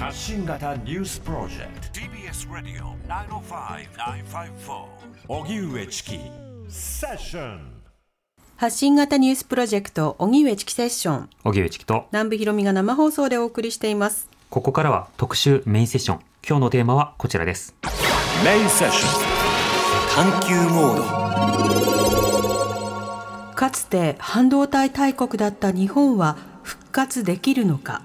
発信型ニュースプロジェクト。TBS ラディオ905-954おぎゅうえちきセッション発信型ニュースプロジェクト荻上チキセッション。荻上チキと。南部ひろみが生放送でお送りしています。ここからは特集メインセッション。今日のテーマはこちらです。メインセッショ探求モード。かつて半導体大国だった日本は復活できるのか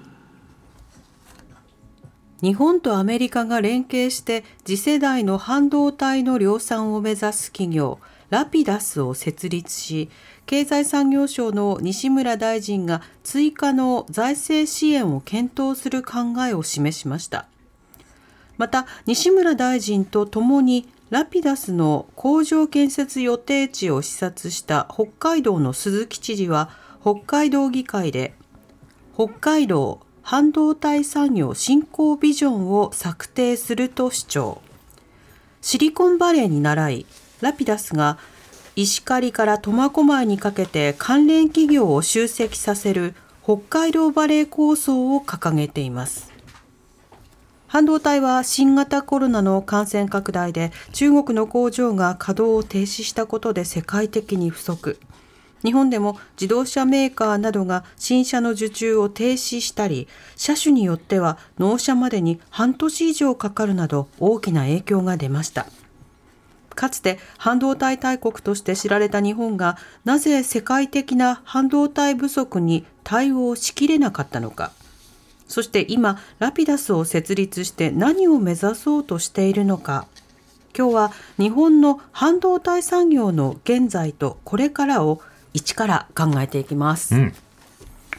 日本とアメリカが連携して次世代の半導体の量産を目指す企業ラピダスを設立し経済産業省の西村大臣が追加の財政支援を検討する考えを示しました。また西村大臣とともにラピダスの工場建設予定地を視察した北海道の鈴木知事は北海道議会で北海道半導体産業振興ビジョンを策定すると主張。シリコンバレーに倣いラピダスが石狩から苫小牧にかけて関連企業を集積させる北海道バレー構想を掲げています。半導体は新型コロナの感染拡大で中国の工場が稼働を停止したことで世界的に不足。日本でも自動車メーカーなどが新車の受注を停止したり車種によっては納車までに半年以上かかるなど大きな影響が出ました。かつて半導体大国として知られた日本がなぜ世界的な半導体不足に対応しきれなかったのか。そして今ラピダスを設立して何を目指そうとしているのか。今日は日本の半導体産業の現在とこれからを一から考えていきます、うん。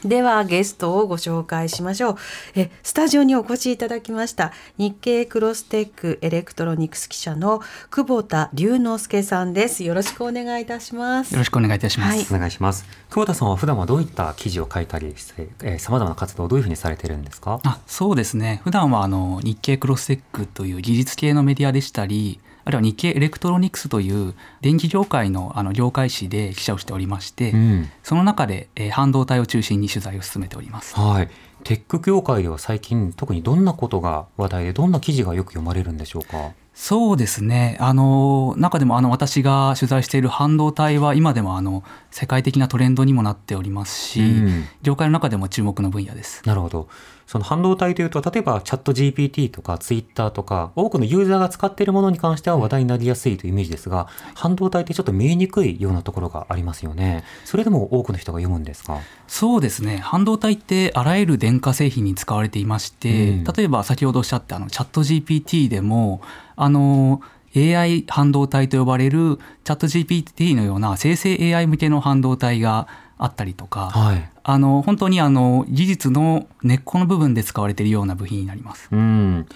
ではゲストをご紹介しましょう。えスタジオにお越しいただきました日経クロステックエレクトロニクス記者の久保田龍之介さんです。よろしくお願いいたします。よろしくお願いいたします。はい。お願いします。久保田さんは普段はどういった記事を書いたりして、えー、様々な活動をどういうふうにされてるんですか？あそうですね。普段はあの日経クロステックという技術系のメディアでしたりあるいは日経エレクトロニクスという電気業界のあの業界誌で記者をしておりまして、うんその中で、えー半導体を中心に取材を進めております。はいテック業界では最近特にどんなことが話題でどんな記事がよく読まれるんでしょうか？そうですねあの中でもあの私が取材している半導体は今でもあの世界的なトレンドにもなっておりますし、うん業界の中でも注目の分野です。なるほど。その半導体というと、例えばチャット GPT とかツイッターとか、多くのユーザーが使っているものに関しては話題になりやすいというイメージですが、半導体ってちょっと見えにくいようなところがありますよね。それでも多くの人が読むんですか？そうですね。半導体ってあらゆる電化製品に使われていまして、うん。例えば先ほどおっしゃったあのチャット GPT でもあの AI 半導体と呼ばれるチャット GPT のような生成 AI 向けの半導体があったりとか、はい。あの本当にあの技術の根っこの部分で使われているような部品になります。うん。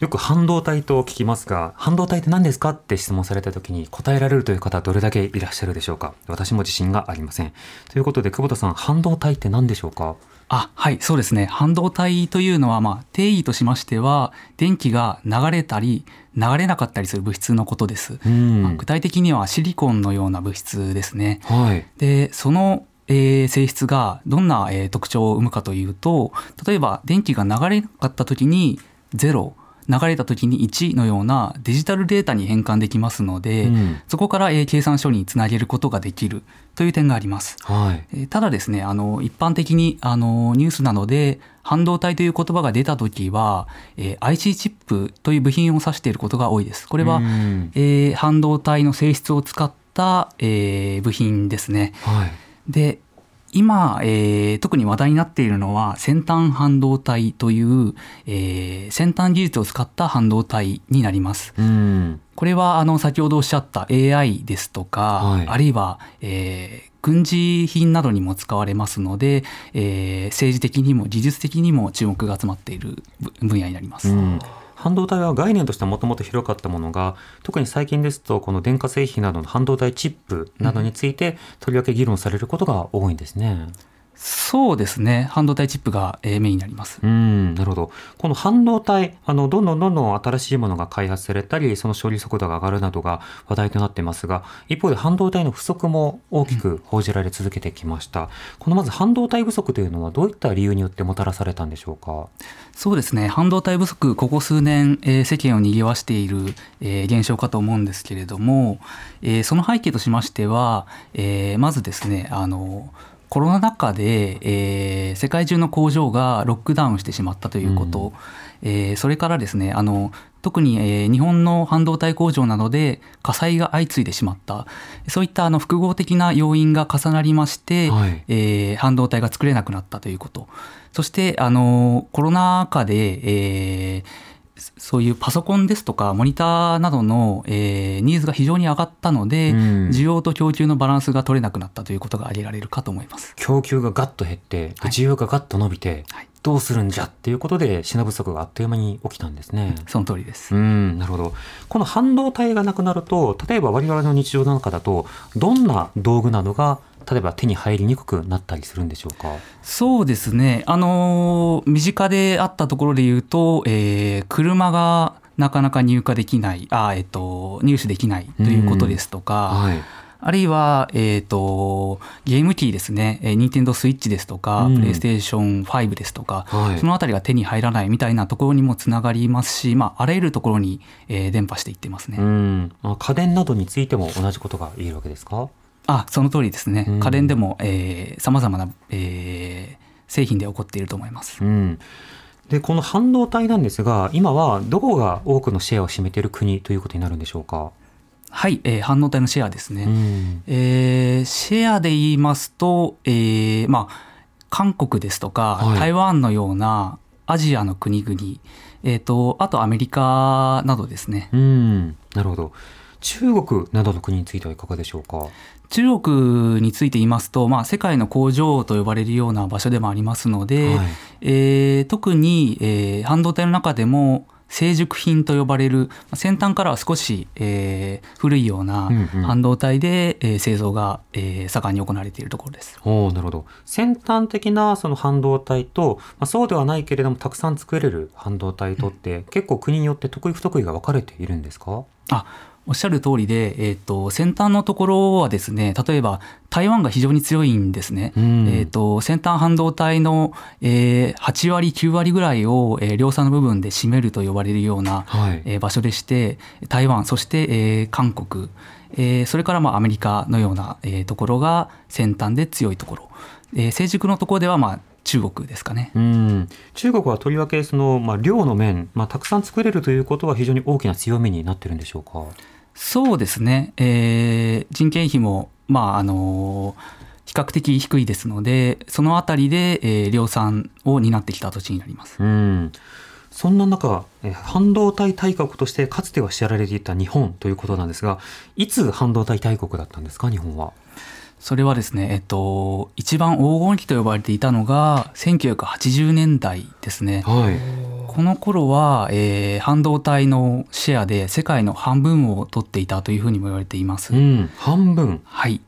よく半導体と聞きますが、半導体って何ですかって質問された時に答えられるという方はどれだけいらっしゃるでしょうか私も自信がありません。ということで、久保田さん、半導体って何でしょうか？あはいそうですね半導体というのは、まあ、定義としましては電気が流れたり流れなかったりする物質のことです。うんまあ具体的にはシリコンのような物質ですね。はい。でその、えー性質がどんな、えー特徴を生むかというと例えば電気が流れなかった時に0流れた時に1のようなデジタルデータに変換できますので、うんそこから、えー計算書につなげることができるという点があります。はい。えーただですねあの一般的にあのニュースなどで半導体という言葉が出た時は、えー IC チップという部品を指していることが多いです。これは、うんえー半導体の性質を使った、えー部品ですね。はい。で今、えー特に話題になっているのは先端半導体という、えー先端技術を使った半導体になります。うん。これはあの先ほどおっしゃった AI ですとか、はいあるいは、えー軍事品などにも使われますので、えー政治的にも技術的にも注目が集まっている分分野になります。うん半導体は概念としてはもともと広かったものが特に最近ですとこの電化製品などの半導体チップなどについてとりわけ議論されることが多いんですね。そうですね半導体チップが、えーメインになりますうん、なるほど。この半導体、あの、どんどんどんどん新しいものが開発されたり、その処理速度が上がるなどが話題となっていますが、一方で半導体の不足も大きく報じられ続けてきました。このまず半導体不足というのはどういった理由によってもたらされたんでしょうか？そうですね半導体不足ここ数年、えー世間を賑わしている、えー現象かと思うんですけれども、えーその背景としましては、えーまずですねあのコロナ禍で、えー世界中の工場がロックダウンしてしまったということ、えーそれからですねあの特に、えー日本の半導体工場などで火災が相次いでしまった。そういったあの複合的な要因が重なりまして、はい。えー半導体が作れなくなったということ。そしてあのコロナ禍で、えーそういうパソコンですとかモニターなどの、えーニーズが非常に上がったので、うん需要と供給のバランスが取れなくなったということが挙げられるかと思います。供給がガッと減って、ではい需要がガッと伸びて、はいどうするんじゃっていうことで品不足があっという間に起きたんですね。その通りです。うん、なるほど。この半導体がなくなると、例えば我々の日常の中だと、どんな道具などが、例えば手に入りにくくなったりするんでしょうか？そうですね、あのー身近であったところで言うと、えー車がなかなか入荷できない、あーえっと入手できないということですとか、はい。あるいは、えー、とゲーム機ですね、えー、任天堂スイッチですとか、うんプレイステーション5ですとか、はいそのあたりが手に入らないみたいなところにもつながりますし、まあ、あらゆるところに、えー伝播していってますね。うん。まあ、家電などについても同じことが言えるわけですか？あその通りですね、うん家電でもさまざまな、えー製品で起こっていると思います。うん。で、この半導体なんですが、今はどこが多くのシェアを占めている国ということになるんでしょうか？はい、えー半導体のシェアですね。うん。えーシェアで言いますと、えーまあ、韓国ですとか、はい台湾のようなアジアの国々、えー、とあとアメリカなどですねうん。なるほど。中国などの国についてはいかがでしょうか？中国について言いますと、まあ、世界の工場と呼ばれるような場所でもありますので、はいえー特に、えー半導体の中でも成熟品と呼ばれるまあ先端からは少し、えー古いようなうんうん半導体で、えー製造が、えー盛んに行われているところです。おーなるほど。先端的なその半導体と、まあ、そうではないけれどもたくさん作れる半導体とって、結構国によって得意不得意が分かれているんですか？あおっしゃる通りで、えー、と先端のところはですね例えば台湾が非常に強いんですね。うんえー、と先端半導体の、えー8割9割ぐらいを、えー量産の部分で占めると呼ばれるような、はい。えー場所でして台湾そして、えー韓国、えーそれからまあアメリカのような、えーところが先端で強いところ、えー成熟のところではまあ中国ですかね。うん中国はとりわけその、まあ、量の面、まあ、たくさん作れるということは非常に大きな強みになってるんでしょうか？そうですね、えー人件費も、まああの比較的低いですのでそのあたりで、えー量産を担ってきた土地になります。うんそんな中、半導体大国としてかつては知られていた日本ということなんですが、いつ半導体大国だったんですか、日本は？それはですね、えっと、一番黄金期と呼ばれていたのが1980年代ですね。はい。この頃は、えー半導体のシェアで世界の半分を取っていたというふうにも言われています。うん、半分。はい。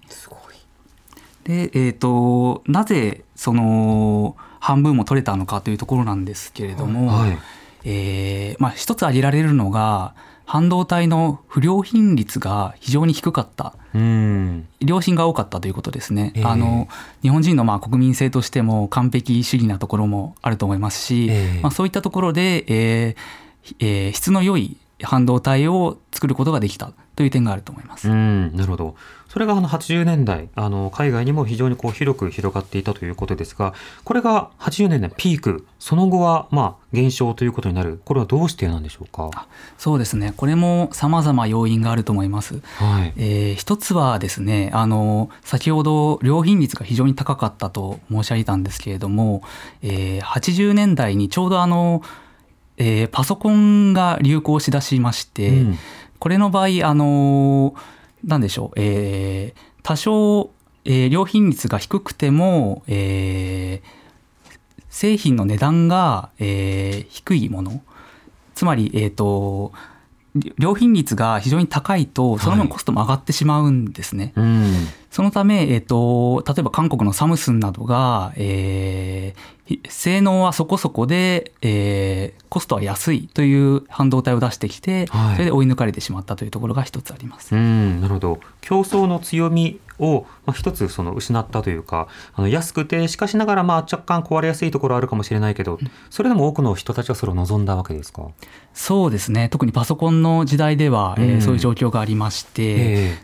で、えっ、と、なぜその半分も取れたのかというところなんですけれども、はい。えーまあ、一つ挙げられるのが、半導体の不良品率が非常に低かった。うん。良品が多かったということですね。ええあの日本人のまあ国民性としても完璧主義なところもあると思いますし、ええまあ、そういったところで、えーえー質の良い半導体を作ることができたという点があると思います。うん、なるほど。それがあの80年代、あの海外にも非常にこう広く広がっていたということですが、これが80年代ピーク、その後はまあ減少ということになる。これはどうしてなんでしょうか？そうですね。これも様々要因があると思います。はい。えー一つはですねあの先ほど良品率が非常に高かったと申し上げたんですけれども、えー80年代にちょうどあの、えーパソコンが流行しだしまして、うんこれの場合あの何でしょう、えー多少、えー良品率が低くても、えー製品の値段が、えー低いもの。つまり、えー、と良品率が非常に高いとそのはい分コストも上がってしまうんですね。うん。そのため、えっと、例えば韓国のサムスンなどが、えーひ性能はそこそこで、えーコストは安いという半導体を出してきて、はいそれで追い抜かれてしまったというところが一つあります。うん、なるほど。競争の強みを、まあ、一つその失ったというか、あの安くて、しかしながらまあ若干壊れやすいところはあるかもしれないけど、それでも多くの人たちはそれを望んだわけですか？そうですね。特にパソコンの時代では、えーうん。そういう状況がありまして、え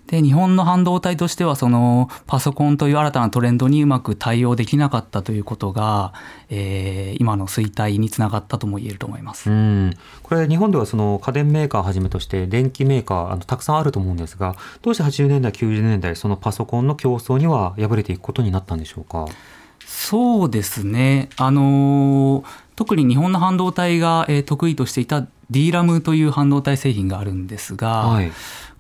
え。で日本の半導体としてはそのパソコンという新たなトレンドにうまく対応できなかったということが、えー今の衰退につながったとも言えると思います。うん、これ日本ではその家電メーカーをはじめとして電機メーカーあのたくさんあると思うんですがどうして80年代90年代そのパソコンの競争には敗れていくことになったんでしょうか？そうですね。あのー特に日本の半導体が、えー得意としていた DRAM という半導体製品があるんですが、はい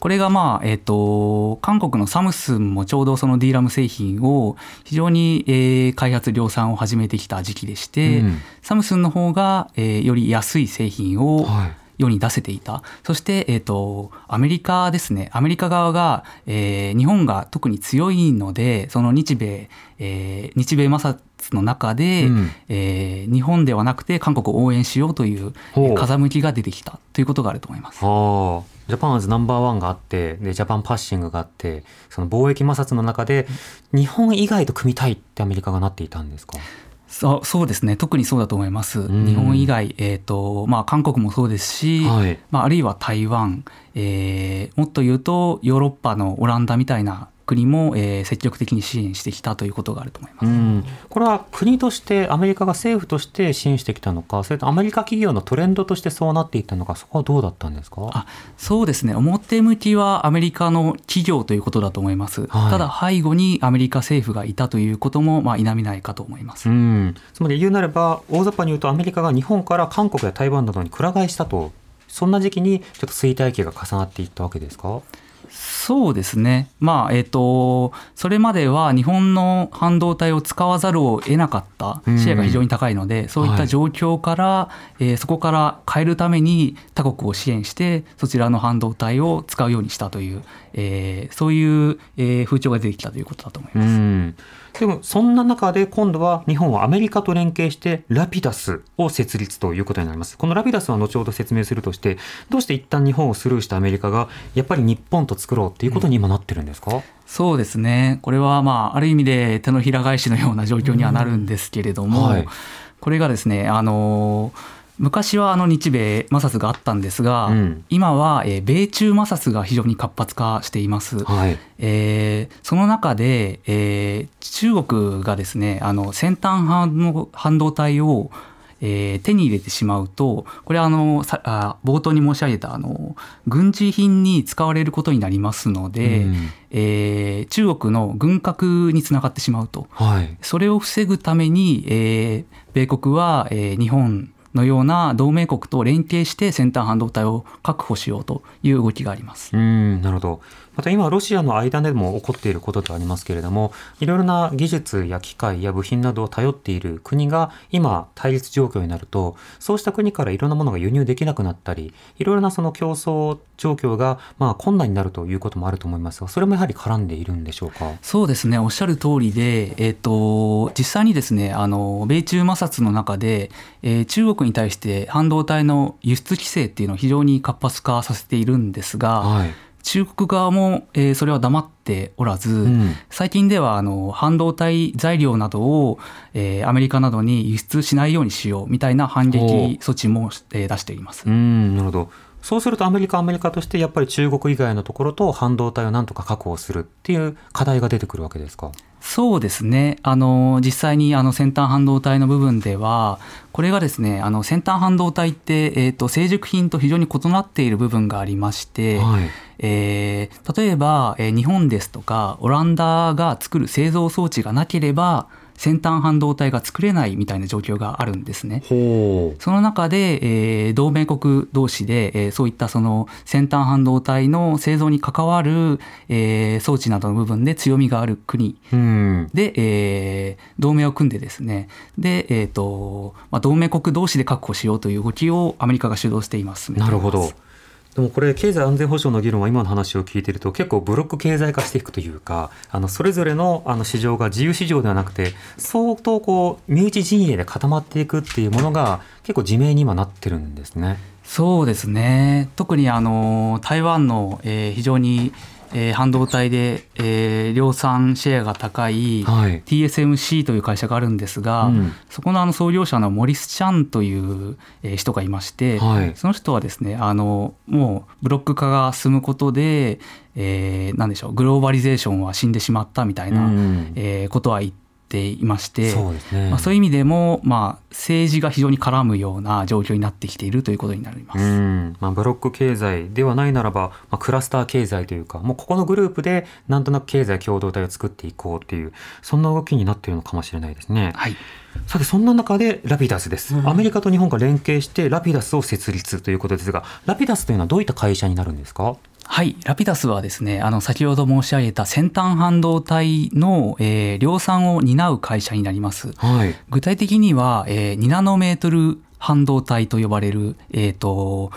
これがまあ、えっ、と、韓国のサムスンもちょうどその DRAM 製品を非常に、えー開発量産を始めてきた時期でして、うんサムスンの方が、えーより安い製品をはい世に出せていた。そして、えっ、と、アメリカですね。アメリカ側が、えー日本が特に強いので、その日米、えー日米摩擦の中で、うん。えー日本ではなくて韓国を応援しようという、風向きが出てきたということがあると思います。ジャパンアズナンバーワンがあってでジャパンパッシングがあってその貿易摩擦の中で日本以外と組みたいってアメリカがなっていたんですか？そうそうですね。特にそうだと思います、ん。日本以外、えーとまあ、韓国もそうですし、はい。まあ、あるいは台湾、えーもっと言うとヨーロッパのオランダみたいな国も、えー積極的に支援してきたということがあると思います。うん、これは国としてアメリカが政府として支援してきたのかそれとアメリカ企業のトレンドとしてそうなっていったのかそこはどうだったんですか？あそうですね。表向きはアメリカの企業ということだと思います、はい。ただ背後にアメリカ政府がいたということも、まあ、否めないかと思います、うん、つまり言うなれば大雑把に言うとアメリカが日本から韓国や台湾などにくら替えしたと。そんな時期にちょっと衰退期が重なっていったわけですか？そうですね。まあ、えっ、と、それまでは日本の半導体を使わざるを得なかったうんシェアが非常に高いので、そういった状況から、えーそこから変えるために他国を支援して、そちらの半導体を使うようにしたという、えーそういう、えー風潮が出てきたということだと思います。うんでもそんな中で今度は日本はアメリカと連携してラピダスを設立ということになりますこのラピダスは後ほど説明するとしてどうして一旦日本をスルーしたアメリカがやっぱり日本と作ろうっていうことに今なってるんですか、そうですね。これはまあ、ある意味で手のひら返しのような状況にはなるんですけれども、はいこれがですね、あの昔はあの日米摩擦があったんですが、うん今はえー米中摩擦が非常に活発化しています。はいえーその中で、えー中国がですねあの先端半導体を、えー手に入れてしまうとこれはあのさあ冒頭に申し上げたあの軍事品に使われることになりますので、うんえー中国の軍拡につながってしまうと。はいそれを防ぐために、えー米国は、えー日本のような同盟国と連携して先端半導体を確保しようという動きがあります。うんなるほどまた今ロシアの間でも起こっていることではありますけれどもいろいろな技術や機械や部品などを頼っている国が今対立状況になるとそうした国からいろんなものが輸入できなくなったりいろいろなその競争状況がまあ困難になるということもあると思いますがそれもやはり絡んでいるんでしょうか？そうですね。おっしゃる通りで、えー、と実際にですねあの米中摩擦の中で、えー中国に対して半導体の輸出規制っていうのを非常に活発化させているんですが、はい中国側も、えーそれは黙っておらず、ん。最近ではあの半導体材料などを、えーアメリカなどに輸出しないようにしようみたいな反撃措置も、えー出しています。うんなるほど。そうするとアメリカはアメリカとしてやっぱり中国以外のところと半導体をなんとか確保するっていう課題が出てくるわけですか？そうですね。あの、実際にあの先端半導体の部分では、これがですね、あの先端半導体って、えっ、と、成熟品と非常に異なっている部分がありまして、はいえー例えば、えー日本ですとか、オランダが作る製造装置がなければ、先端半導体が作れないみたいな状況があるんですね。ほその中で、えー同盟国同士で、えーそういったその先端半導体の製造に関わる、えー装置などの部分で強みがある国で、えー同盟を組んでですねで、えーとまあ、同盟国同士で確保しようという動きをアメリカが主導しています。なるほど。でもこれ経済安全保障の議論は今の話を聞いていると結構ブロック経済化していくというかあのそれぞれのあの市場が自由市場ではなくて相当こう身内陣営で固まっていくっていうものが結構自明に今なってるんですね。そうですね特にあの台湾の、えー非常に、えー半導体で、えー量産シェアが高いはい。TSMC という会社があるんですが、うん。そこのあの創業者のモリス・チャンというえー人がいまして、はい。その人はですねあのもうブロック化が進むことで、えーなんでしょうグローバリゼーションは死んでしまったみたいな、うん。えーことは言っていましてそうですね。まあ、そういう意味でも、まあ、政治が非常に絡むような状況になってきているということになります。うんまあ、ブロック経済ではないならば、まあ、クラスター経済というかもうここのグループでなんとなく経済共同体を作っていこうっていうそんな動きになっているのかもしれないですね。はいさてそんな中でラピダスです、アメリカと日本が連携してラピダスを設立ということですがラピダスというのはどういった会社になるんですか？はい、ラピダスはですね、あの先ほど申し上げた先端半導体の、えー量産を担う会社になります。はい具体的には、えー2ナノメートル半導体と呼ばれる、えーと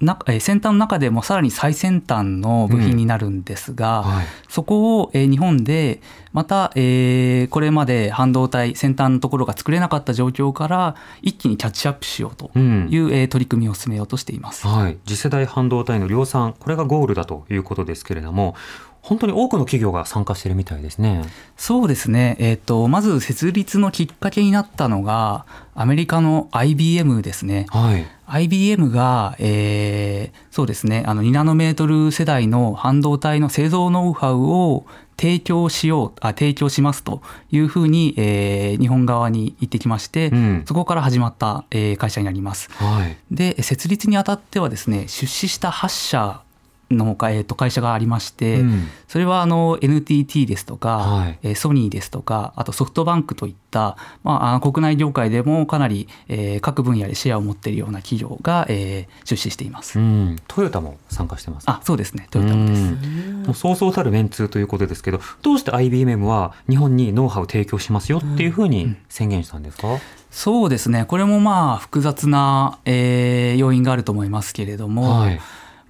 なえー先端の中でもさらに最先端の部品になるんですが、はいそこを、えー日本でまた、えーこれまで半導体先端のところが作れなかった状況から一気にキャッチアップしようとうんいう、えー取り組みを進めようとしています。はい、次世代半導体の量産これがゴールだということですけれども本当に多くの企業が参加しているみたいですね。そうですね、えー、とまず設立のきっかけになったのがアメリカの IBM ですね。はい IBM が、えーそうですねあの2ナノメートル世代の半導体の製造ノウハウを提供しようあ提供しますというふうに、えー日本側に言ってきまして、うんそこから始まった、えー会社になります。はいで設立にあたってはですね出資した8社の、えーと会社がありまして、うん。それはあの NTT ですとか、はい。えーソニーですとかあとソフトバンクといった、まあ、国内業界でもかなり、えー各分野でシェアを持っているような企業が、えー出資しています。うん、トヨタも参加してます。あそうですね。トヨタもです。うん。もうそうそうたるメンツーということですけどどうして IBM は日本にノウハウを提供しますよっていうふうに宣言したんですか、そうですね。これもまあ複雑な、えー要因があると思いますけれども、はい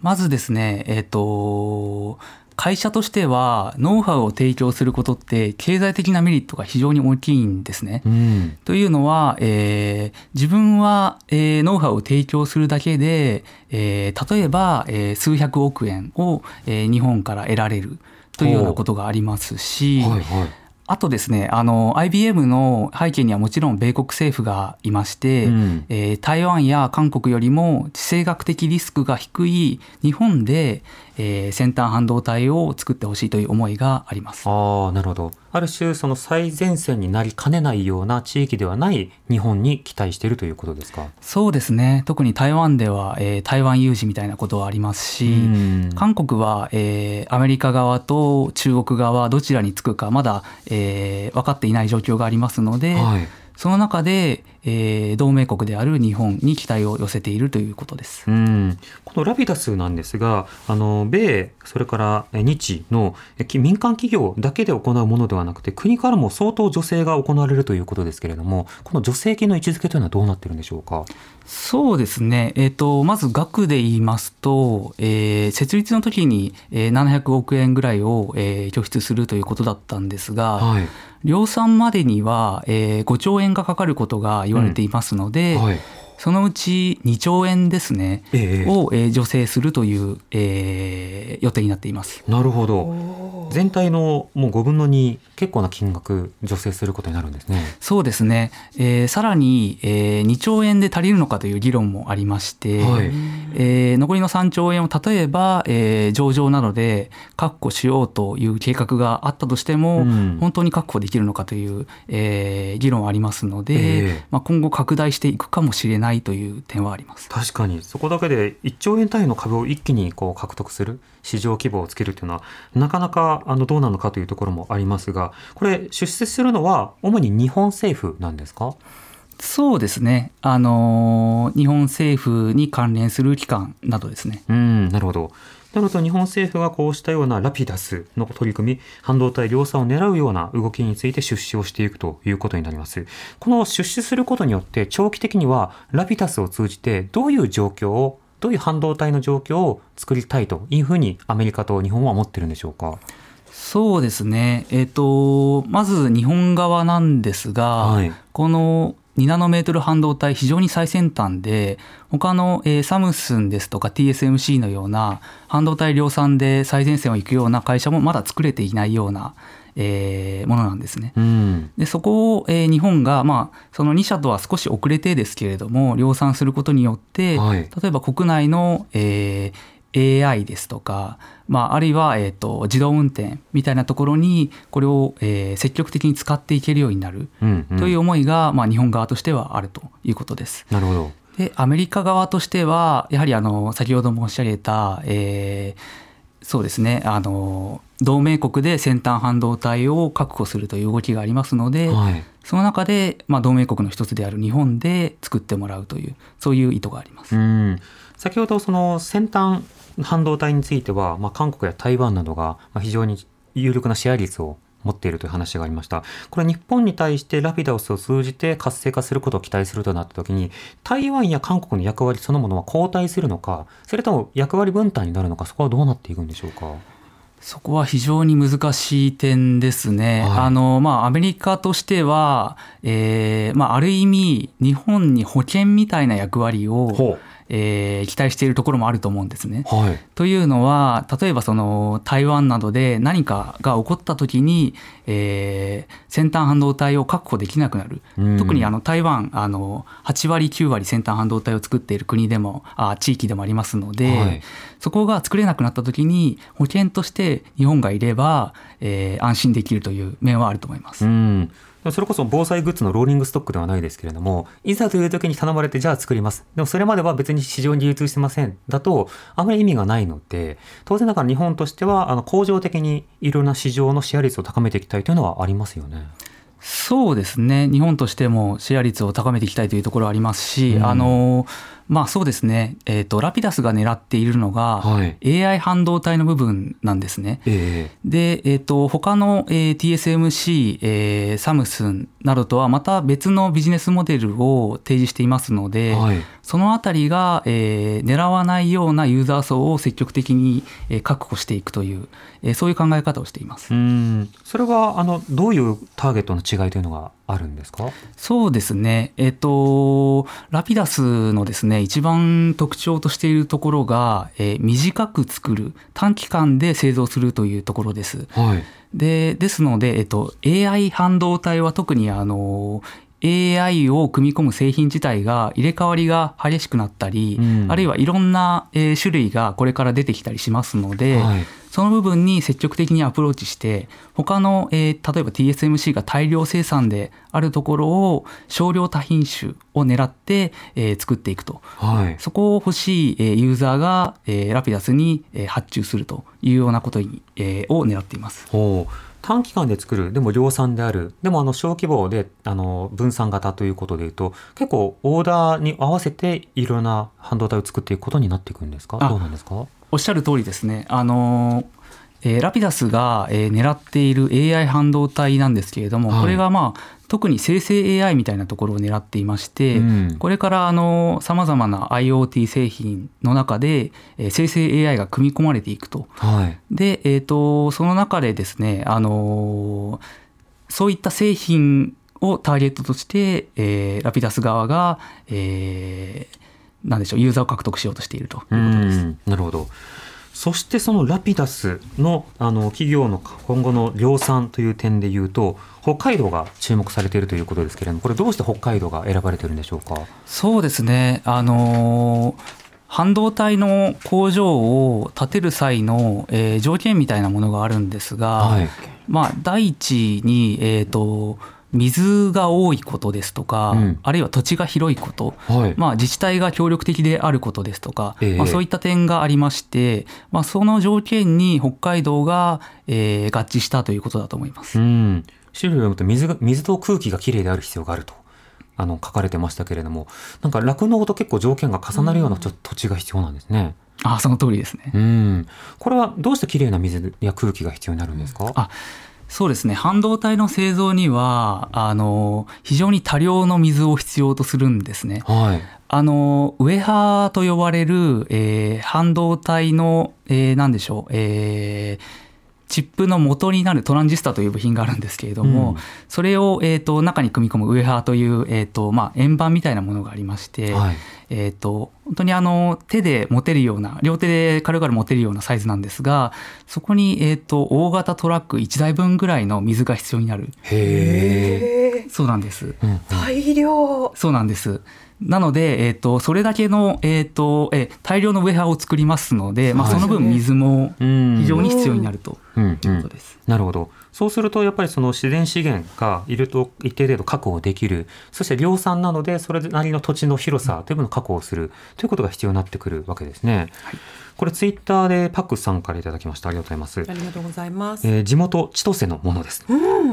まずですねえっ、と会社としてはノウハウを提供することって経済的なメリットが非常に大きいんですね。うんというのは、えー自分は、えーノウハウを提供するだけで、えー例えば、えー数百億円を、えー日本から得られるというようなことがありますし、はいはいあとですねあの IBM の背景にはもちろん米国政府がいまして、うん。えー台湾や韓国よりも地政学的リスクが低い日本で、えー先端半導体を作ってほしいという思いがあります。ああなるほど。ある種その最前線になりかねないような地域ではない日本に期待しているということですか？そうですね。特に台湾では、えー台湾有事みたいなことはありますし、うん。韓国は、えーアメリカ側と中国側どちらにつくかまだ、えー分かっていない状況がありますので、はい。その中で、えー同盟国である日本に期待を寄せているということです。うん、このラピダスなんですが、あの米、それからえ日の民間企業だけで行うものではなくて、国からも相当助成が行われるということですけれども、この助成金の位置づけというのはどうなってるんでしょうか？そうですね、えー、とまず額で言いますと、えー設立の時に、えー700億円ぐらいを、えー拠出するということだったんですが、はい。量産までには、えー5兆円がかかることが言われていますので、はい。そのうち2兆円ですね、ええを、えー助成するという、えー予定になっています。なるほど。全体のもう5分の2、結構な金額助成することになるんですね。そうですね、えーさらに、えー2兆円で足りるのかという議論もありまして、はいえー残りの3兆円を例えば、えー上場などで確保しようという計画があったとしても、うん本当に確保できるのかという、えー議論はありますので、ええまあ、今後拡大していくかもしれないという点はあります。確かにそこだけで1兆円単位の株を一気にこう獲得する市場規模をつけるというのはなかなかあのどうなのかというところもありますがこれ出資するのは主に日本政府なんですか？そうですね、あのー日本政府に関連する機関などですね。うんなるほど。なると日本政府がこうしたようなラピダスの取り組み半導体量産を狙うような動きについて出資をしていくということになります。この出資することによって長期的にはラピダスを通じてどういう状況をどういう半導体の状況を作りたいというふうにアメリカと日本は思ってるんでしょうか？そうですね、えっとまず日本側なんですが、はい。この2ナノメートル半導体非常に最先端で他の、えーサムスンですとか TSMC のような半導体量産で最前線を行くような会社もまだ作れていないような、えーものなんですね。うん。でそこを、えー日本が、まあ、その2社とは少し遅れてですけれども量産することによって、はい例えば国内の、えー AI ですとか、まあ、あるいは、えー、と自動運転みたいなところにこれを、えー積極的に使っていけるようになるうん、うん。という思いが、まあ、日本側としてはあるということです。なるほど。でアメリカ側としてはやはりあの先ほど申し上げた、えーそうですねあの同盟国で先端半導体を確保するという動きがありますので、はい。その中で、まあ、同盟国の一つである日本で作ってもらうというそういう意図があります。うん。先ほどその先端半導体については、まあ、韓国や台湾などがまあ非常に有力なシェア率を持っているという話がありました。これ日本に対してラピダスを通じて活性化することを期待するとなったときに、台湾や韓国の役割そのものは交代するのか、それとも役割分担になるのか、そこはどうなっていくんでしょうか？そこは非常に難しい点ですね。はいあのまあ、アメリカとしては、えーまあ、ある意味日本に保険みたいな役割を、ほえー期待しているところもあると思うんですね。う。はい。というのは例えばその台湾などで何かが起こった時に、えー先端半導体を確保できなくなる、うん特にあの台湾あの8割9割先端半導体を作っている国でもあ地域でもありますので、はいそこが作れなくなった時に保険として日本がいれば、えー安心できるという面はあると思います。うん。それこそ防災グッズのローリングストックではないですけれども、いざという時に頼まれて、じゃあ作ります。でもそれまでは別に市場に流通してません。だと、あまり意味がないので、当然だから日本としては、あの、恒常的にいろんな市場のシェア率を高めていきたいというのはありますよね。そうですね日本としてもシェア率を高めていきたいというところはありますし、うんあのまあそうですね、えー、とラピダスが狙っているのが、はい AI 半導体の部分なんですね。えで、えー、と他の、えー TSMC、えーサムスンなどとはまた別のビジネスモデルを提示していますので、えはい。そのあたりが、えー狙わないようなユーザー層を積極的に、えー確保していくという、えーそういう考え方をしています。うん。それは、あの、どういうターゲットの違いというのがあるんですか？そうですね、えっ、と、ラピダスのですね、一番特徴としているところが、えー短く作る、短期間で製造するというところです。はい。で、ですので、えっ、と、AI 半導体は特にあの、AI を組み込む製品自体が入れ替わりが激しくなったり、うんあるいはいろんな、えー種類がこれから出てきたりしますので、はいその部分に積極的にアプローチして他の、えー例えば TSMC が大量生産であるところを少量多品種を狙って、えー作っていくと。はい。そこを欲しい、えーユーザーが、えーラピダスに、えー発注するというようなことに、えーを狙っています。ほう。短期間で作る。でも量産である。でもあの小規模であの分散型ということでいうと結構オーダーに合わせていろんな半導体を作っていくことになっていくんですか？あどうなんですか？おっしゃる通りですね。あのーえーラピダスが、えー狙っている AI 半導体なんですけれども、はいこれがまあ特に生成 AI みたいなところを狙っていまして、うんこれからさまざまな IoT 製品の中で、えー生成 AI が組み込まれていくと。はいで、えー、とその中でですね、あのーそういった製品をターゲットとして、えーラピダス側が、えーなんでしょうユーザーを獲得しようとしているということです。うんなるほど。そしてそのラピダスのあの企業の今後の量産という点でいうと北海道が注目されているということですけれどもこれどうして北海道が選ばれてるんでしょうか？そうですね、あのー半導体の工場を建てる際の、えー条件みたいなものがあるんですが、はい。まあ、第一に、えー、と水が多いことですとか、うん。あるいは土地が広いこと、はい。まあ、自治体が協力的であることですとか、ええ。まあ、そういった点がありまして、まあ、その条件に北海道が、えー合致したということだと思います。うん、資料を読むと水が水と空気がきれいである必要があるとあの書かれてましたけれどもなんか酪農と結構条件が重なるようなちょっと土地が必要なんですね。あその通りですね。うん、これはどうしてきれいな水や空気が必要になるんですか、あそうですね半導体の製造にはあの非常に多量の水を必要とするんですね。はい。あのウェハーと呼ばれる、えー半導体の、えー何でしょう、えーチップの元になるトランジスタという部品があるんですけれども、うんそれを、えー、と中に組み込むウェハーという、えーとまあ、円盤みたいなものがありまして、はい。えー、と本当にあの手で持てるような両手で軽々持てるようなサイズなんですがそこに、えー、と大型トラック1台分ぐらいの水が必要になるへえ。そうなんです。うんうん大量そうなんです。なので、えっ、と、それだけの、えっ、と、えー大量のウェハーを作りますので、まあ、はいその分水もうん非常に必要になるとうんいううんことです。なるほど。そうすると、やっぱりその自然資源がいると一定程度確保できる。そして量産なので、それなりの土地の広さというものを確保するということが必要になってくるわけですね。これツイッターでパックさんからいただきました。ありがとうございます。ありがとうございます。えー地元千歳のものです、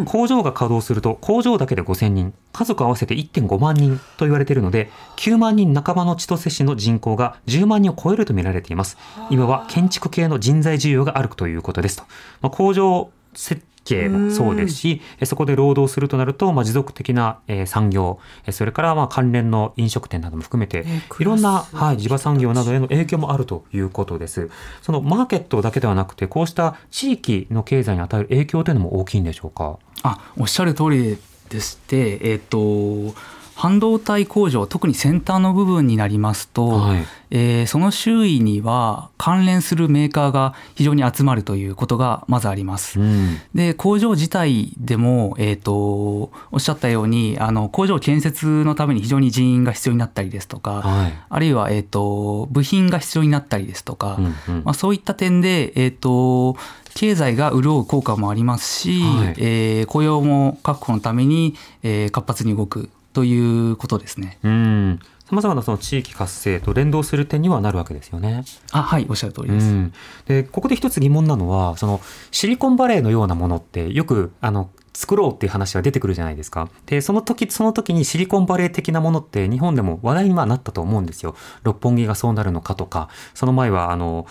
工場が稼働すると工場だけで5000人家族合わせて1.5万人と言われているので9万人半ばの千歳市の人口が10万人を超えると見られています今は建築系の人材需要があるということですと、まあ、工場設計もそうですしえーそこで労働するとなると、まあ、持続的なえー産業えーそれからまあ関連の飲食店なども含めてねいろんな、はい、地場産業などへの影響もあるということです。そのマーケットだけではなくて、こうした地域の経済に与える影響というのも大きいんでしょうか？あ、おっしゃる通りでして、えっ、と、半導体工場、特に先端の部分になりますと、はいえーその周囲には関連するメーカーが非常に集まるということがまずあります。うん、で工場自体でも、えー、とおっしゃったようにあの工場建設のために非常に人員が必要になったりですとか、はい。あるいは、えー、と部品が必要になったりですとか、うんうんまあ、そういった点で、えー、と経済が潤う効果もありますし、はいえー雇用も確保のために、えー活発に動くということですね。うん。さまざまなその地域活性と連動する点にはなるわけですよね。あはいおっしゃる通りです。うん、でここで一つ疑問なのはそのシリコンバレーのようなものってよくあの作ろうっていう話は出てくるじゃないですか。でその時その時にシリコンバレー的なものって日本でも話題にはなったと思うんですよ。六本木がそうなるのかとかその前はあの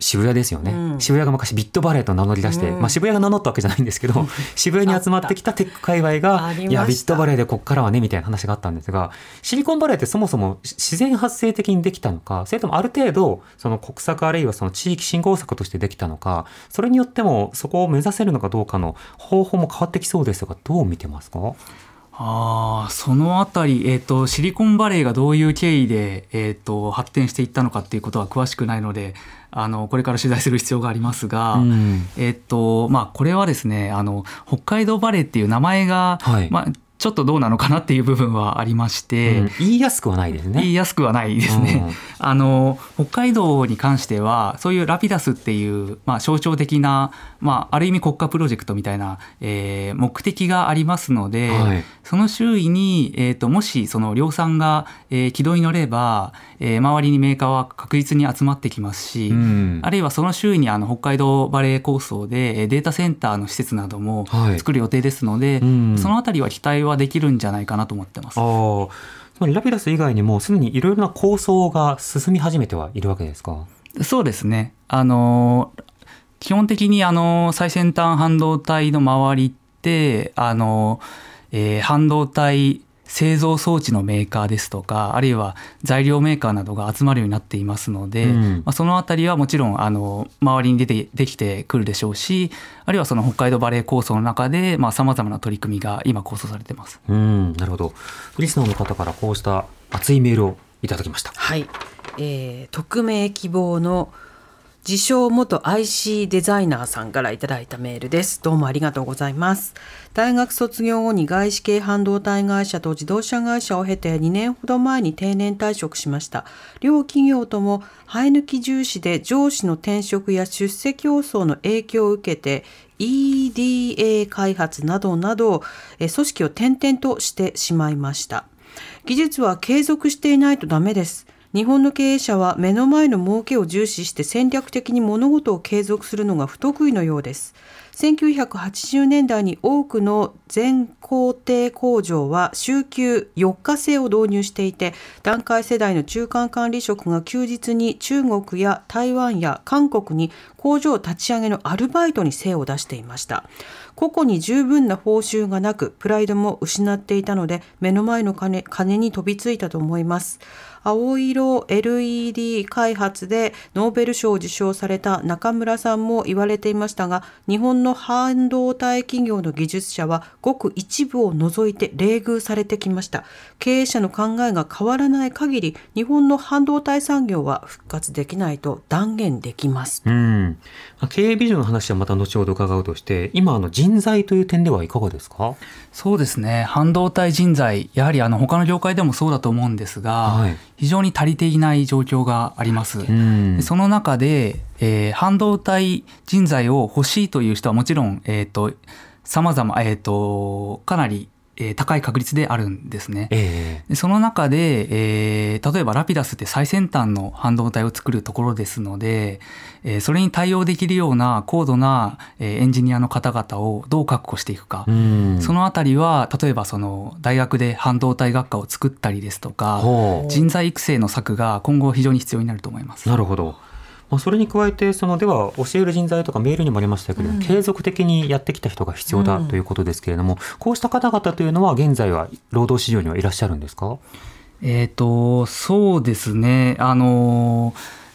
渋谷ですよね、うん。渋谷が昔ビットバレーと名乗り出して、うん。まあ、渋谷が名乗ったわけじゃないんですけど 渋谷に集まってきたテック界隈あがいやビットバレーでこっからはねみたいな話があったんですがシリコンバレーってそもそもし自然発生的にできたのかそれともある程度その国策あるいはその地域振興策としてできたのかそれによってもそこを目指せるのかどうかの方法も変わってきそうですがどう見てますか？ああそのあたり、えー、とシリコンバレーがどういう経緯で、えー、と発展していったのかっていうことは詳しくないのであのこれから取材する必要がありますが、うん。えっ、とまあこれはですねあの北海道バレーっていう名前が、はい。まあ、ちょっとどうなのかなっていう部分はありまして。うん言いやすくはないですね。言いやすくはないですね。うん あの北海道に関してはそういうラピダスっていう、まあ、象徴的な、まあ、ある意味国家プロジェクトみたいな、えー目的がありますので、はいその周囲に、えー、ともしその量産が、えー軌道に乗れば、えー周りにメーカーは確実に集まってきますし、うんあるいはその周囲にあの北海道バレー構想でえーデータセンターの施設などもはい作る予定ですので、うんそのあたりは期待はできるんじゃないかなと思ってます。つまりラピダス以外にもすでにいろいろな構想が進み始めてはいるわけですか？そうですね。あの基本的にあの最先端半導体の周りってあの、えー半導体製造装置のメーカーですとかあるいは材料メーカーなどが集まるようになっていますので、うん。まあ、そのあたりはもちろんあの周りに出てできてくるでしょうしあるいはその北海道バレー構想の中でさまざ、まな取り組みが今構想されてます。うんなるほど。リスナーの方からこうした熱いメールをいただきました。はい、えー匿名希望の自称元 IC デザイナーさんからいただいたメールです。どうもありがとうございます。大学卒業後に外資系半導体会社と自動車会社を経て2年ほど前に定年退職しました。両企業とも生え抜き重視で上司の転職や出世競争の影響を受けて EDA 開発などなど組織を転々としてしまいました。技術は継続していないとダメです。日本の経営者は目の前の儲けを重視して戦略的に物事を継続するのが不得意のようです。1980年代に多くの全工程工場は週休4日制を導入していて団塊世代の中間管理職が休日に中国や台湾や韓国に工場立ち上げのアルバイトに精を出していました。個々に十分な報酬がなくプライドも失っていたので目の前の金金に飛びついたと思います。青色 LED 開発でノーベル賞を受賞された中村さんも言われていましたが日本の半導体企業の技術者はごく一部を除いて冷遇されてきました経営者の考えが変わらない限り日本の半導体産業は復活できないと断言できますうん。まあ経営ビジョンの話はまた後ほど伺うとして、今あの人材という点ではいかがですか？そうですね半導体人材やはりあの他の業界でもそうだと思うんですが、はい非常に足りていない状況があります。うんで。その中で、えー半導体人材を欲しいという人はもちろん、えっ、と、様々、えっ、と、かなり、えー高い確率であるんですね。えでその中で、えー例えばラピダスって最先端の半導体を作るところですので、えーそれに対応できるような高度な、えーエンジニアの方々をどう確保していくか。そのあたりは例えばその大学で半導体学科を作ったりですとか人材育成の策が今後非常に必要になると思います。なるほど。まあ、それに加えてそのでは教える人材とかメールにもありましたけれども、継続的にやってきた人が必要だということですけれども、こうした方々というのは現在は労働市場にはいらっしゃるんですか？えっ、とそうですね。あの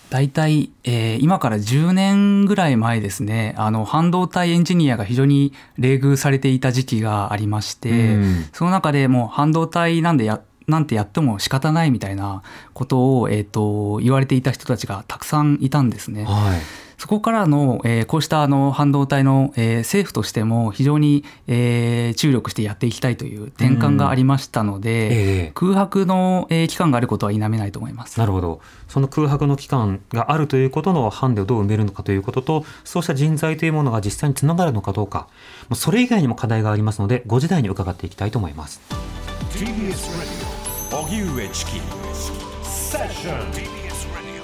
大体、えー今から10年ぐらい前ですね。あの半導体エンジニアが非常に冷遇されていた時期がありまして、うん。その中でもう半導体なんでやなんてやっても仕方ないみたいなことを、えー、と言われていた人たちがたくさんいたんですね。はい。そこからの、えーこうしたあの半導体の、えー政府としても非常に、えー注力してやっていきたいという転換がありましたので、ええ空白の、えー期間があることは否めないと思います。なるほど。その空白の期間があるということのハンデをどう埋めるのかということと、そうした人材というものが実際につながるのかどうか、もうそれ以外にも課題がありますので、5時台に伺っていきたいと思います。荻上チキ。セッション TBS Radio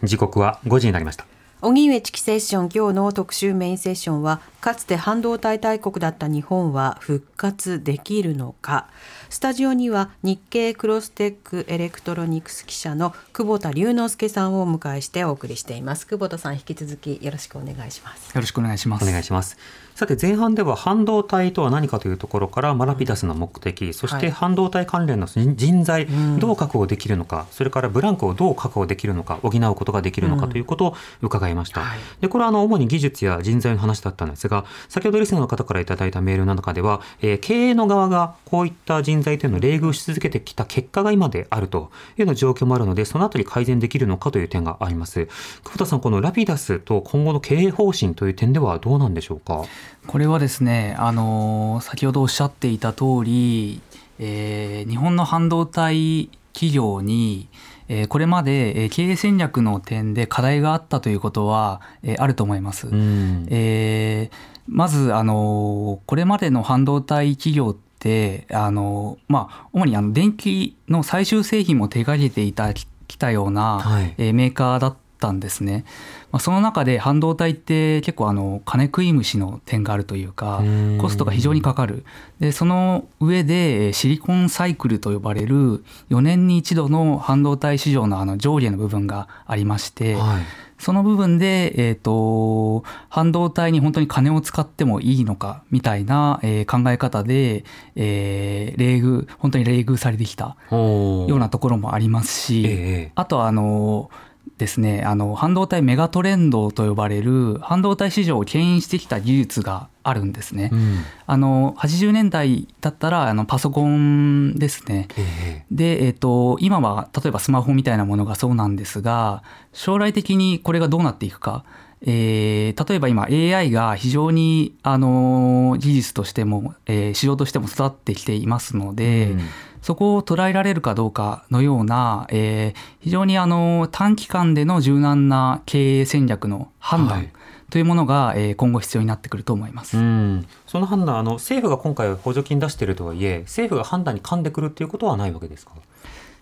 905-954時刻は5時になりました。荻上チキセッション今日の特集メインセッションはかつて半導体大国だった日本は復活できるのか。スタジオには日経クロステックエレクトロニクス記者の久保田龍之介さんをお迎えしてお送りしています。久保田さん引き続きよろしくお願いします。よろしくお願いします。お願いします。さて前半では半導体とは何かというところからマラピダスの目的、そして半導体関連の人人材どう確保できるのか、それからブランクをどう確保できるのか補うことができるのかということを伺いました。はい。でこれはあの主に技術や人材の話だったんですが先ほどリスナーの方からいただいたメールの中では、えー経営の側がこういった人材というのを冷遇し続けてきた結果が今であるというような状況もあるのでそのあたり改善できるのかという点があります。久保田さんこのラピダスと今後の経営方針という点ではどうなんでしょうか？これはですね、あの先ほどおっしゃっていた通り、えー日本の半導体企業に、えーこれまでえー経営戦略の点で課題があったということは、えーあると思います。うんえーまず、あのこれまでの半導体企業って、あのまあ、主にあの電気の最終製品も手掛けていたきたような、はいえーメーカーだったんですね。まあ、その中で半導体って結構あの金食い虫の点があるというかうん。コストが非常にかかる。でその上でえーシリコンサイクルと呼ばれる4年に一度の半導体市場のあの上下の部分がありまして、はい。その部分で、えー、と半導体に本当に金を使ってもいいのかみたいな、えー考え方で、えー冷遇本当に冷遇されてきたようなところもありますし、ええ。あとはあのですねあの半導体メガトレンドと呼ばれる半導体市場を牽引してきた技術があるんですね。うんあの80年代だったらあのパソコンですね。えで、えっと今は例えばスマホみたいなものがそうなんですが将来的にこれがどうなっていくか、えー例えば今 AI が非常にあの技術としても、えー市場としても育ってきていますので、うんそこを捉えられるかどうかのような、えー非常にあの短期間での柔軟な経営戦略の判断、はいというものが、えー今後必要になってくると思います。うん、その判断あの政府が今回補助金出しているとはいえ政府が判断に噛んでくるっていうことはないわけですか？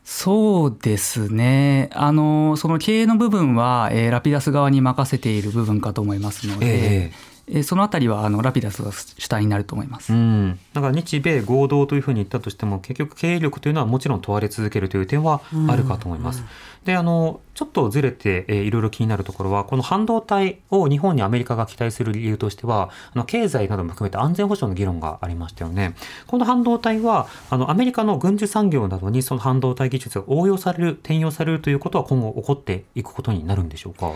そうですね。あの、その経営の部分は、えーラピダス側に任せている部分かと思いますので、ええーそのあたりはあのラピダスが主体になると思います。うん、だから日米合同というふうに言ったとしても結局経営力というのはもちろん問われ続けるという点はあるかと思います。であのちょっとずれて、えーいろいろ気になるところはこの半導体を日本にアメリカが期待する理由としてはあの経済なども含めて安全保障の議論がありましたよね。この半導体はあのアメリカの軍需産業などにその半導体技術が応用される転用されるということは今後起こっていくことになるんでしょうか？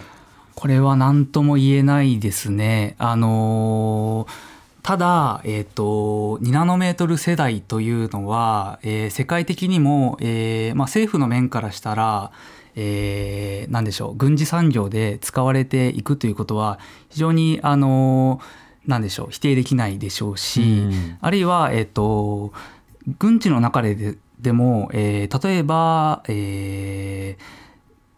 これは何とも言えないですね。あのーただ、えっ、と、2ナノメートル世代というのは、えー世界的にも、えーまあ、政府の面からしたら、えーなんでしょう、軍事産業で使われていくということは、非常に、あのーなんでしょう、否定できないでしょうし、うんあるいは、えっ、と、軍事の中でででも、えー例えば、えー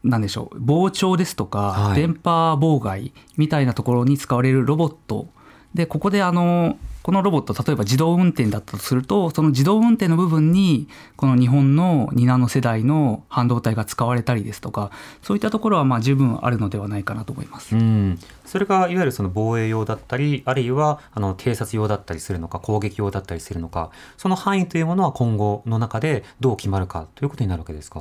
なんでしょう膨張ですとか、はい電波妨害みたいなところに使われるロボットでここであのこのロボット例えば自動運転だったとするとその自動運転の部分にこの日本の2ナノ世代の半導体が使われたりですとかそういったところはまあ十分あるのではないかなと思います。うん、それがいわゆるその防衛用だったりあるいはあの偵察用だったりするのか攻撃用だったりするのかその範囲というものは今後の中でどう決まるかということになるわけですか？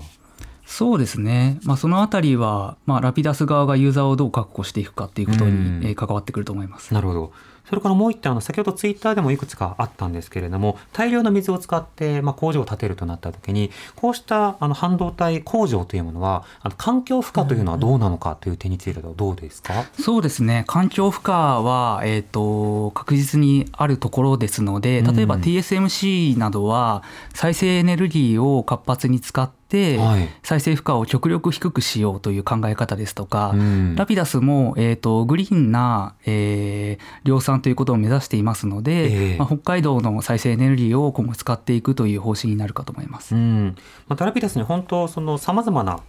そうですね、まあ、そのあたりは、まあ、ラピダス側がユーザーをどう確保していくかっていうことに、関わってくると思います。なるほど。それからもう一点あの先ほどツイッターでもいくつかあったんですけれども大量の水を使って、まあ、工場を建てるとなった時にこうしたあの半導体工場というものはあの環境負荷というのはどうなのかという点についてはどうですか、そうですね。環境負荷は、えー、と確実にあるところですので例えばうん TSMC などは再生エネルギーを活発に使ってはい再生負荷を極力低くしようという考え方ですとか、うん。ラピダスも、えー、とグリーンな、えー量産ということを目指していますので、ええ。まあ、北海道の再生エネルギーを今後使っていくという方針になるかと思います。うん、またラピダスに本当そのさまざまな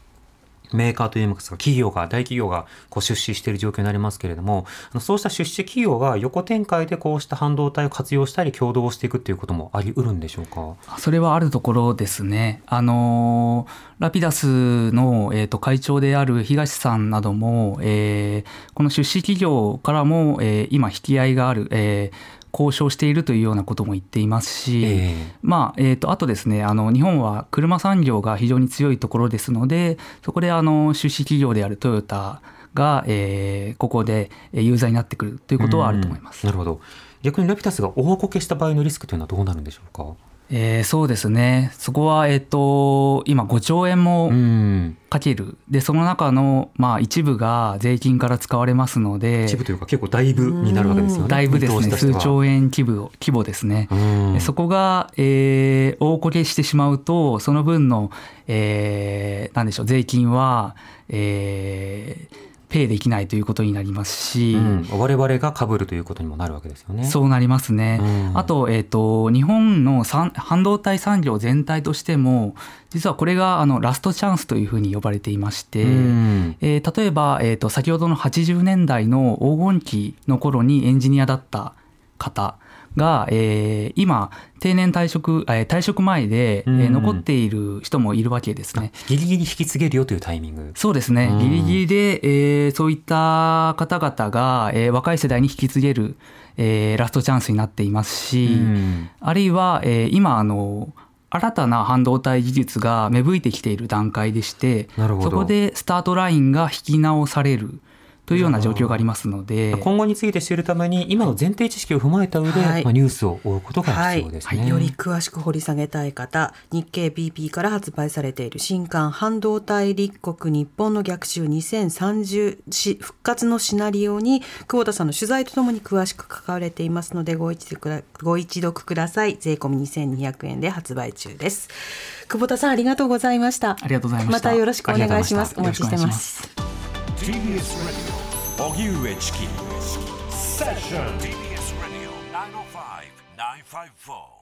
メーカーといいますか企業が大企業がこう出資している状況になりますけれどもそうした出資企業が横展開でこうした半導体を活用したり共同していくっていうこともあり得るんでしょうか？それはあるところですね。あのラピダスの、えー、と会長である東さんなども、えーこの出資企業からも、えー今引き合いがある、えー交渉しているというようなことも言っていますし、ええまあえー、とあとですねあの日本は車産業が非常に強いところですのでそこであの出資企業であるトヨタが、えーここでえーユーザーになってくるということはあると思います。なるほど逆にラピダスが大こけした場合のリスクというのはどうなるんでしょうか？えーそうですね。そこは、えー、と今5兆円もうん。かける。でその中の、まあ、一部が税金から使われますので一部というか結構大部になるわけですよね。だいぶですね。数兆円規模規模ですね。うん。そこが、えー大こけしてしまうとその分の、えーなんでしょう税金は、えーペイできないということになりますし、うん、我々が被るということにもなるわけですよね。そうなりますね。うんあと、えっ、と、日本の産半導体産業全体としても、実はこれがあのラストチャンスというふうに呼ばれていまして、うんえー例えば、えー、と先ほどの80年代の黄金期の頃にエンジニアだった方が、えー今定年退職、えー退職前で、えーうん。残っている人もいるわけですね。ギリギリ引き継げるよというタイミング。そうですね。うん。ギリギリで、えーそういった方々が、えー若い世代に引き継げる、えーラストチャンスになっていますし、うん。あるいは、えー今あの新たな半導体技術が芽吹いてきている段階でしてそこでスタートラインが引き直されるというような状況がありますので。今後について知るために今の前提知識を踏まえた上で、はい。まあ、ニュースを追うことがはい必要ですね。より詳しく掘り下げたい方日経 BP から発売されている新刊半導体立国日本の逆襲2030し復活のシナリオに久保田さんの取材とともに詳しく書かれていますのでご一読くだご一読ください。税込み2200円で発売中です。久保田さんありがとうございました。ありがとうございました。またよろしくお願いします。お待ちしてます TBS Radio 荻上チキセッション TBS Radio 905-954